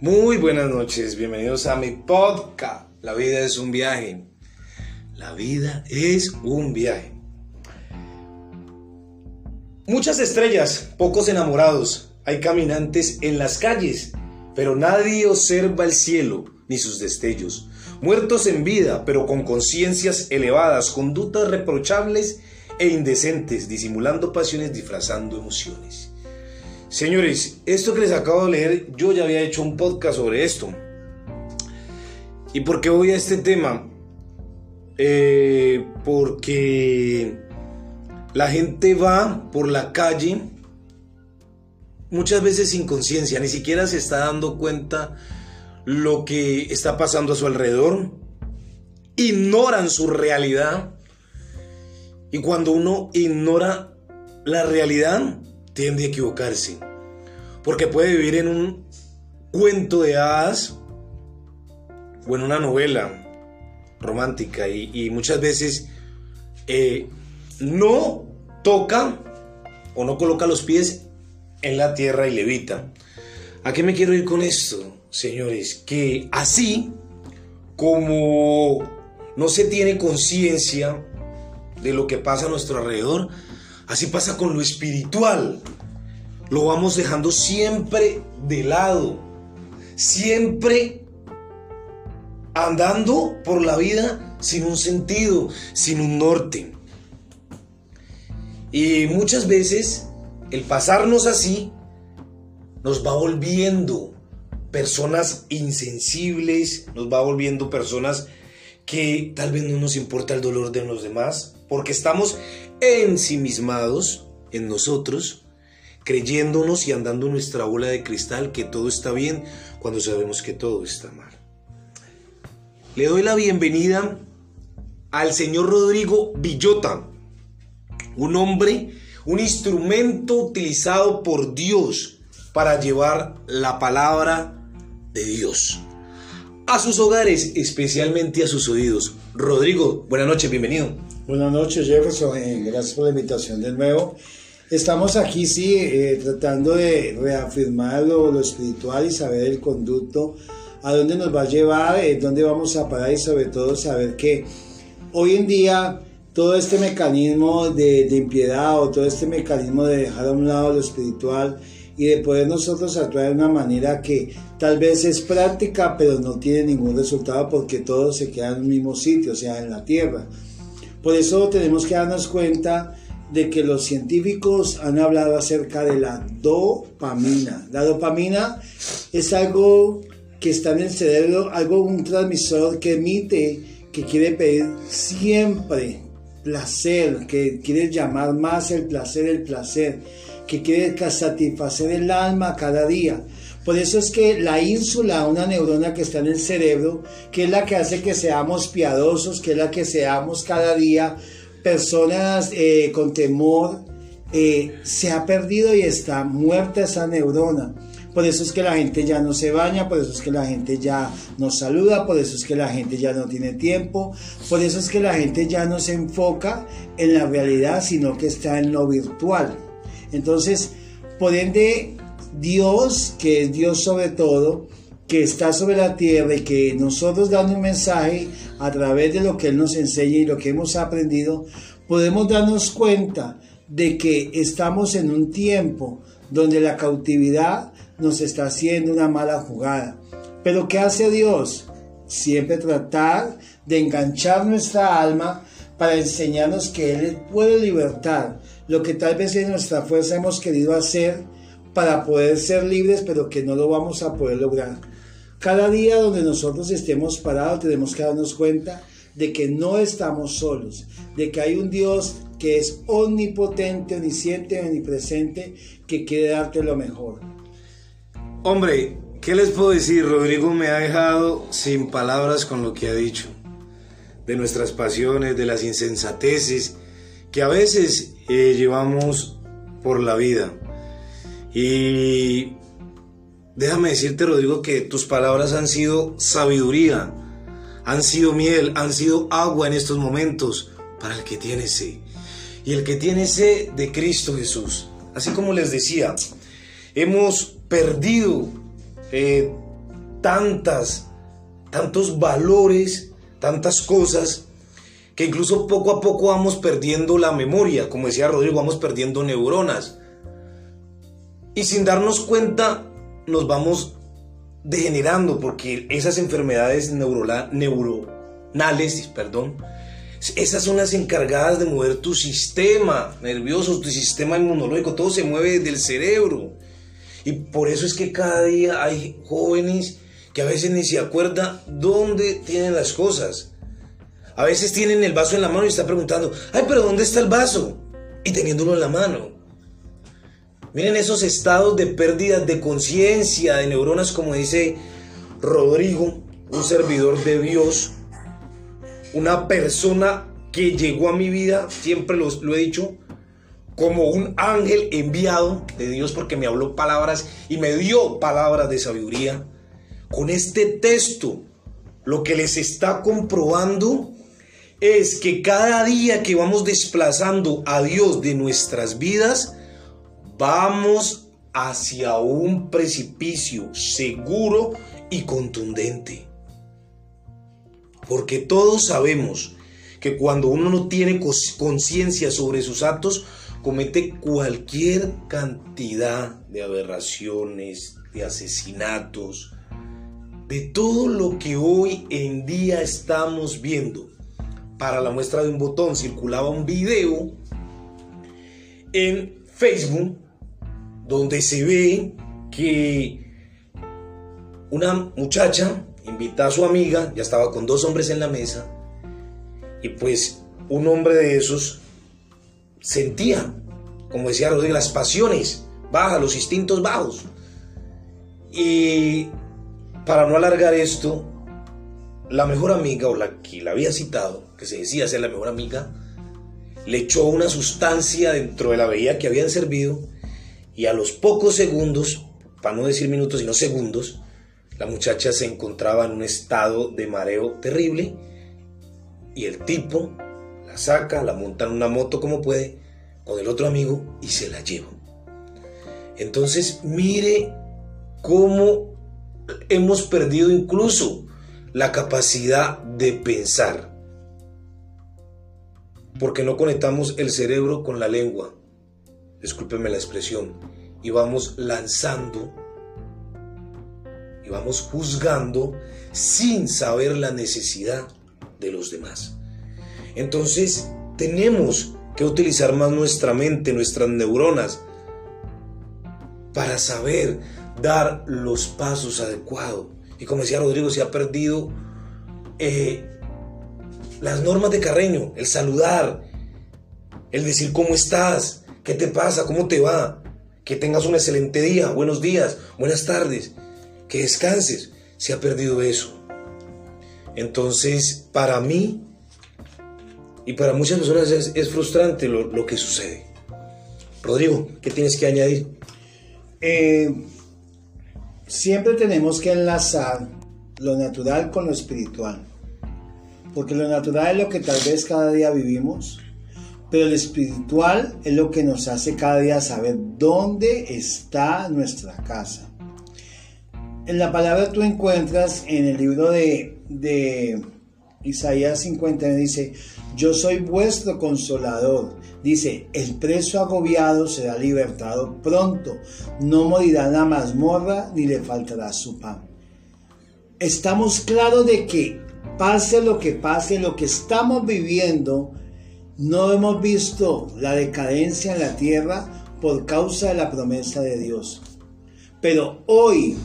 Muy buenas noches, bienvenidos a mi podcast. La vida es un viaje. La vida es un viaje. Muchas estrellas, pocos enamorados. Hay caminantes en las calles, pero nadie observa el cielo ni sus destellos. Muertos en vida, pero con conciencias elevadas, conductas reprochables e indecentes, disimulando pasiones, disfrazando emociones. Señores, esto que les acabo de leer, yo ya había hecho un podcast sobre esto. ¿Y por qué voy a este tema? Eh, porque la gente va por la calle muchas veces sin conciencia, ni siquiera se está dando cuenta lo que está pasando a su alrededor, ignoran su realidad y cuando uno ignora la realidad tiende a equivocarse, porque puede vivir en un cuento de hadas o en una novela romántica y, muchas veces eh, no toca o no coloca los pies en la tierra y levita. ¿A qué me quiero ir con esto, señores? Que así como no se tiene conciencia de lo que pasa a nuestro alrededor, así pasa con lo espiritual. Lo vamos dejando siempre de lado, siempre andando por la vida sin un sentido, sin un norte. Y muchas veces el pasarnos así nos va volviendo personas insensibles, nos va volviendo personas que tal vez no nos importa el dolor de los demás, porque estamos ensimismados en nosotros, creyéndonos y andando nuestra bola de cristal que todo está bien cuando sabemos que todo está mal. Le doy la bienvenida al señor Rodrigo Villota, un hombre, un instrumento utilizado por Dios para llevar la palabra de Dios a sus hogares, especialmente a sus oídos. Rodrigo, buenas noches, bienvenido. Buenas noches, Jefferson. Gracias por la invitación de nuevo. Estamos aquí, sí, eh, tratando de reafirmar lo, espiritual y saber el conducto, a dónde nos va a llevar, eh, dónde vamos a parar y sobre todo saber que hoy en día todo este mecanismo de, de impiedad o todo este mecanismo de dejar a un lado lo espiritual y de poder nosotros actuar de una manera que tal vez es práctica, pero no tiene ningún resultado porque todo se queda en el mismo sitio, o sea, en la Tierra. Por eso tenemos que darnos cuenta de que los científicos han hablado acerca de la dopamina. La dopamina es algo que está en el cerebro, algo, un transmisor que emite, que quiere pedir siempre placer, que quiere llamar más el placer, el placer que quiere satisfacer el alma cada día. Por eso es que la ínsula, una neurona que está en el cerebro, que es la que hace que seamos piadosos, que es la que seamos cada día personas eh, con temor, eh, se ha perdido y está muerta esa neurona. Por eso es que la gente ya no se baña, por eso es que la gente ya no saluda, por eso es que la gente ya no tiene tiempo, por eso es que la gente ya no se enfoca en la realidad, sino que está en lo virtual. Entonces, por ende, Dios, que es Dios sobre todo, que está sobre la tierra y que nosotros dando un mensaje a través de lo que Él nos enseña y lo que hemos aprendido, podemos darnos cuenta de que estamos en un tiempo donde la cautividad nos está haciendo una mala jugada. Pero ¿qué hace Dios? Siempre tratar de enganchar nuestra alma para enseñarnos que Él puede libertar lo que tal vez en nuestra fuerza hemos querido hacer para poder ser libres, pero que no lo vamos a poder lograr. Cada día donde nosotros estemos parados tenemos que darnos cuenta de que no estamos solos, de que hay un Dios que es omnipotente, omnisciente, omnipresente, que quiere darte lo mejor. Hombre, ¿qué les puedo decir? Rodrigo me ha dejado sin palabras con lo que ha dicho, de nuestras pasiones, de las insensateces que a veces eh, llevamos por la vida. Y déjame decirte, Rodrigo, que tus palabras han sido sabiduría, han sido miel, han sido agua en estos momentos para el que tiene sed. Y el que tiene sed de Cristo Jesús. Así como les decía, hemos perdido eh, tantas, tantos valores, tantas cosas, que incluso poco a poco vamos perdiendo la memoria, como decía Rodrigo, vamos perdiendo neuronas. Y sin darnos cuenta nos vamos degenerando porque esas enfermedades neuronales, perdón, esas son las encargadas de mover tu sistema nervioso, tu sistema inmunológico, todo se mueve desde el cerebro. Y por eso es que cada día hay jóvenes que a veces ni se acuerdan dónde tienen las cosas. A veces tienen el vaso en la mano y están preguntando, ay, pero ¿dónde está el vaso? Y teniéndolo en la mano. Miren esos estados de pérdida de conciencia, de neuronas, como dice Rodrigo, un servidor de Dios, una persona que llegó a mi vida, siempre lo, lo he dicho, como un ángel enviado de Dios porque me habló palabras y me dio palabras de sabiduría. Con este texto, lo que les está comprobando es que cada día que vamos desplazando a Dios de nuestras vidas, vamos hacia un precipicio seguro y contundente. Porque todos sabemos que cuando uno no tiene conciencia sobre sus actos, comete cualquier cantidad de aberraciones, de asesinatos, de todo lo que hoy en día estamos viendo. Para la muestra de un botón circulaba un video en Facebook donde se ve que una muchacha invita a su amiga, ya estaba con dos hombres en la mesa, y pues un hombre de esos sentía, como decía Rodríguez, las pasiones bajas, los instintos bajos. Y para no alargar esto, la mejor amiga, o la que la había citado, que se decía ser la mejor amiga, le echó una sustancia dentro de la bebida que habían servido y a los pocos segundos, para no decir minutos, sino segundos, la muchacha se encontraba en un estado de mareo terrible y el tipo la saca, la monta en una moto como puede, con el otro amigo y se la lleva. Entonces mire cómo hemos perdido incluso la capacidad de pensar. Porque no conectamos el cerebro con la lengua. Discúlpeme la expresión. Y vamos lanzando y vamos juzgando sin saber la necesidad de los demás. Entonces tenemos que utilizar más nuestra mente, nuestras neuronas, para saber dar los pasos adecuados. Y como decía Rodrigo, se ha perdido eh, las normas de Carreño, el saludar, el decir cómo estás, qué te pasa, cómo te va, que tengas un excelente día, buenos días, buenas tardes que descanses. Se ha perdido eso. Entonces, para mí y para muchas personas es, frustrante lo, que sucede. Rodrigo, ¿qué tienes que añadir? Eh, siempre tenemos que enlazar lo natural con lo espiritual. Porque lo natural es lo que tal vez cada día vivimos, pero lo espiritual es lo que nos hace cada día saber dónde está nuestra casa. En la palabra tú encuentras en el libro de, Isaías 50, dice, yo soy vuestro consolador. Dice, el preso agobiado será libertado pronto, no morirá la mazmorra ni le faltará su pan. Estamos claros de que pase lo que pase, lo que estamos viviendo, no hemos visto la decadencia en la tierra por causa de la promesa de Dios. Pero hoy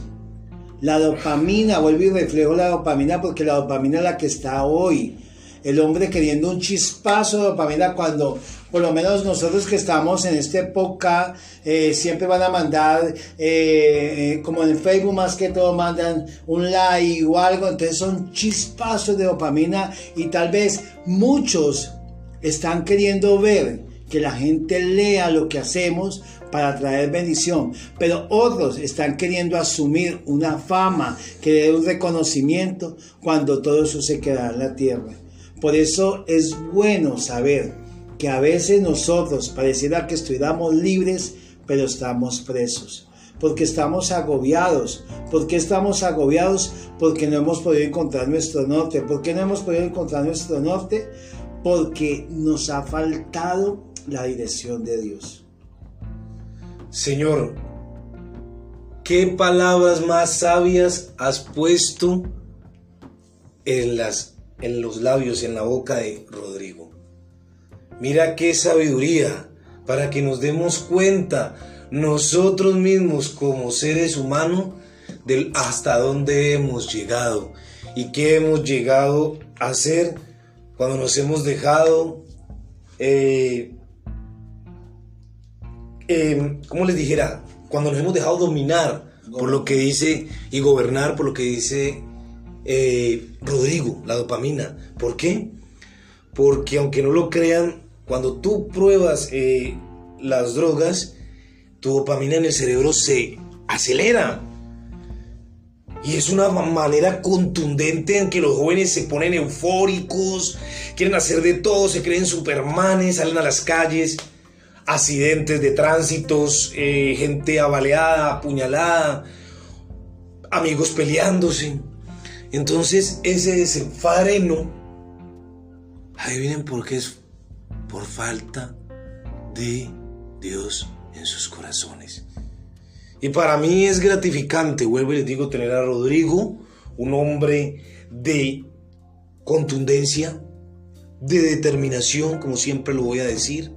la dopamina, vuelvo y reflejo la dopamina porque la dopamina es la que está hoy. El hombre queriendo un chispazo de dopamina cuando por lo menos nosotros que estamos en esta época eh, siempre van a mandar, eh, eh, como en Facebook más que todo mandan un like o algo, entonces son chispazos de dopamina y tal vez muchos están queriendo ver que la gente lea lo que hacemos para traer bendición, pero otros están queriendo asumir una fama, que dé un reconocimiento cuando todo eso se queda en la tierra. Por eso es bueno saber que a veces nosotros pareciera que estuviéramos libres, pero estamos presos. porque estamos agobiados. ¿Por qué estamos agobiados? Porque no hemos podido encontrar nuestro norte. ¿Por qué no hemos podido encontrar nuestro norte? Porque nos ha faltado la dirección de Dios. Señor, ¿qué palabras más sabias has puesto en, las, en los labios, en la boca de Rodrigo? Mira qué sabiduría para que nos demos cuenta nosotros mismos como seres humanos del hasta dónde hemos llegado y qué hemos llegado a ser cuando nos hemos dejado, eh, eh, ¿cómo les dijera? Cuando nos hemos dejado dominar por lo que dice y gobernar por lo que dice eh, Rodrigo, la dopamina. ¿Por qué? Porque aunque no lo crean, cuando tú pruebas las drogas, tu dopamina en el cerebro se acelera. Y es una manera contundente en que los jóvenes se ponen eufóricos, quieren hacer de todo, se creen supermanes, salen a las calles, accidentes de tránsitos, eh, gente abaleada, apuñalada, amigos peleándose. Entonces ese desenfreno, adivinen por qué es por falta de Dios en sus corazones. Y para mí es gratificante, vuelvo y les digo, tener a Rodrigo, un hombre de contundencia, de determinación, como siempre lo voy a decir,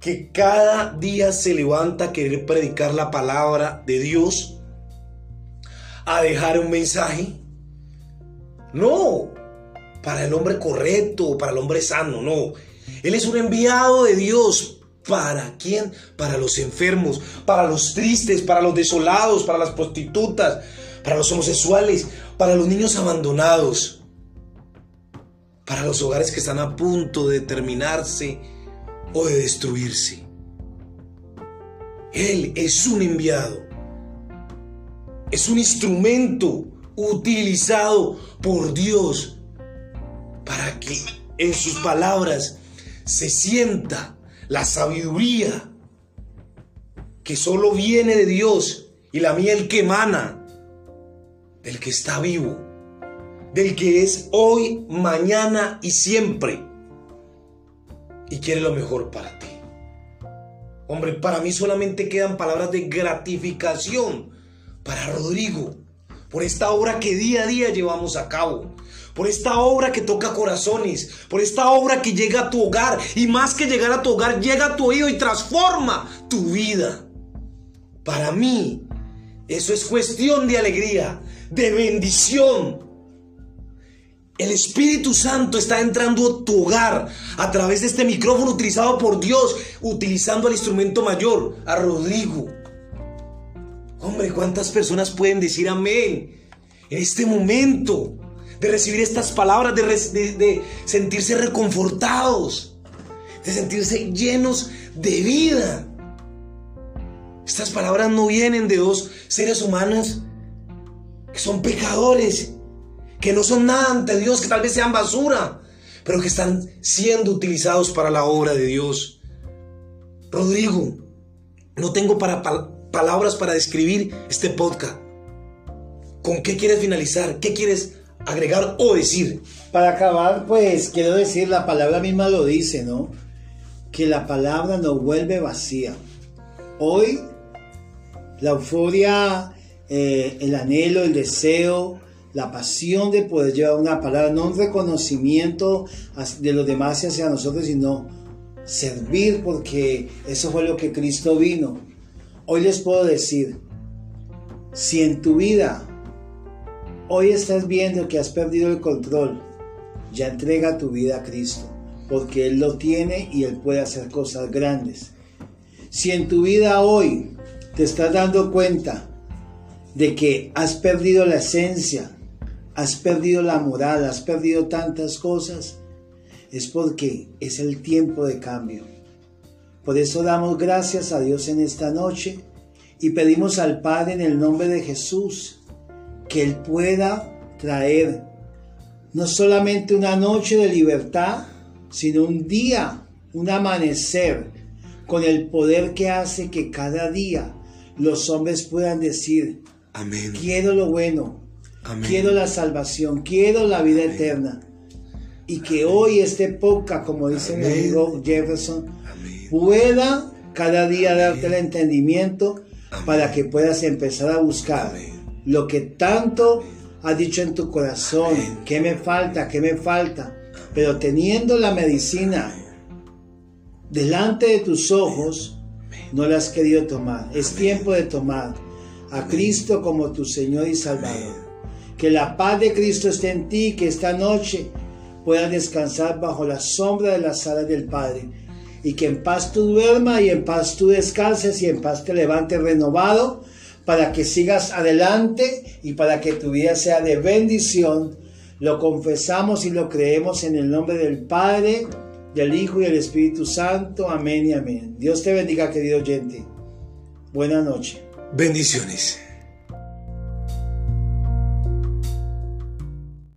que cada día se levanta a querer predicar la palabra de Dios, a dejar un mensaje. No, para el hombre correcto, para el hombre sano, no. Él es un enviado de Dios ¿Para quién? Para los enfermos, para los tristes, para los desolados, para las prostitutas, para los homosexuales, para los niños abandonados, para los hogares que están a punto de terminarse o de destruirse. Él es un enviado, es un instrumento utilizado por Dios para que en sus palabras se sienta la sabiduría que solo viene de Dios y la miel que emana del que está vivo, del que es hoy, mañana y siempre y quiere lo mejor para ti. Hombre, para mí solamente quedan palabras de gratificación para Rodrigo por esta obra que día a día llevamos a cabo por esta obra que toca corazones, por esta obra que llega a tu hogar y más que llegar a tu hogar, llega a tu oído y transforma tu vida. Para mí, eso es cuestión de alegría, de bendición. El Espíritu Santo está entrando a tu hogar a través de este micrófono utilizado por Dios, utilizando el instrumento mayor, a Rodrigo. Hombre, ¿cuántas personas pueden decir amén en este momento? De recibir estas palabras, de, sentirse reconfortados, de sentirse llenos de vida. Estas palabras no vienen de dos seres humanos que son pecadores, que no son nada ante Dios, que tal vez sean basura, pero que están siendo utilizados para la obra de Dios. Rodrigo, no tengo para, palabras para describir este podcast. ¿Con qué quieres finalizar? ¿Qué quieres agregar o decir? Para acabar, pues quiero decir, la palabra misma lo dice, ¿no? Que la palabra nos vuelve vacía. Hoy, la euforia, eh, el anhelo, el deseo, la pasión de poder llevar una palabra, no un reconocimiento de los demás hacia nosotros, sino servir porque eso fue lo que Cristo vino. Hoy les puedo decir, si en tu vida Hoy estás viendo que has perdido el control. Ya entrega tu vida a Cristo, porque Él lo tiene y Él puede hacer cosas grandes. Si en tu vida hoy te estás dando cuenta de que has perdido la esencia, has perdido la moral, has perdido tantas cosas, es porque es el tiempo de cambio. Por eso damos gracias a Dios en esta noche y pedimos al Padre en el nombre de Jesús que Él pueda traer no solamente una noche de libertad, sino un día, un amanecer, con el poder que hace que cada día los hombres puedan decir, Amén. quiero lo bueno, Amén. quiero la salvación, quiero la vida eterna. Y que hoy este poca, como dice mi amigo Jefferson, pueda cada día darte el entendimiento para que puedas empezar a buscar. Lo que tanto has dicho en tu corazón, qué me falta, qué me falta, pero teniendo la medicina delante de tus ojos, no la has querido tomar. Es tiempo de tomar a Cristo como tu Señor y Salvador. Que la paz de Cristo esté en ti, que esta noche puedas descansar bajo la sombra de las alas del Padre. Y que en paz tú duermas y en paz tú descanses y en paz te levantes renovado para que sigas adelante y para que tu vida sea de bendición. Lo confesamos y lo creemos en el nombre del Padre, del Hijo y del Espíritu Santo. Amén y amén. Dios te bendiga, querido oyente. Buenas noches. Bendiciones.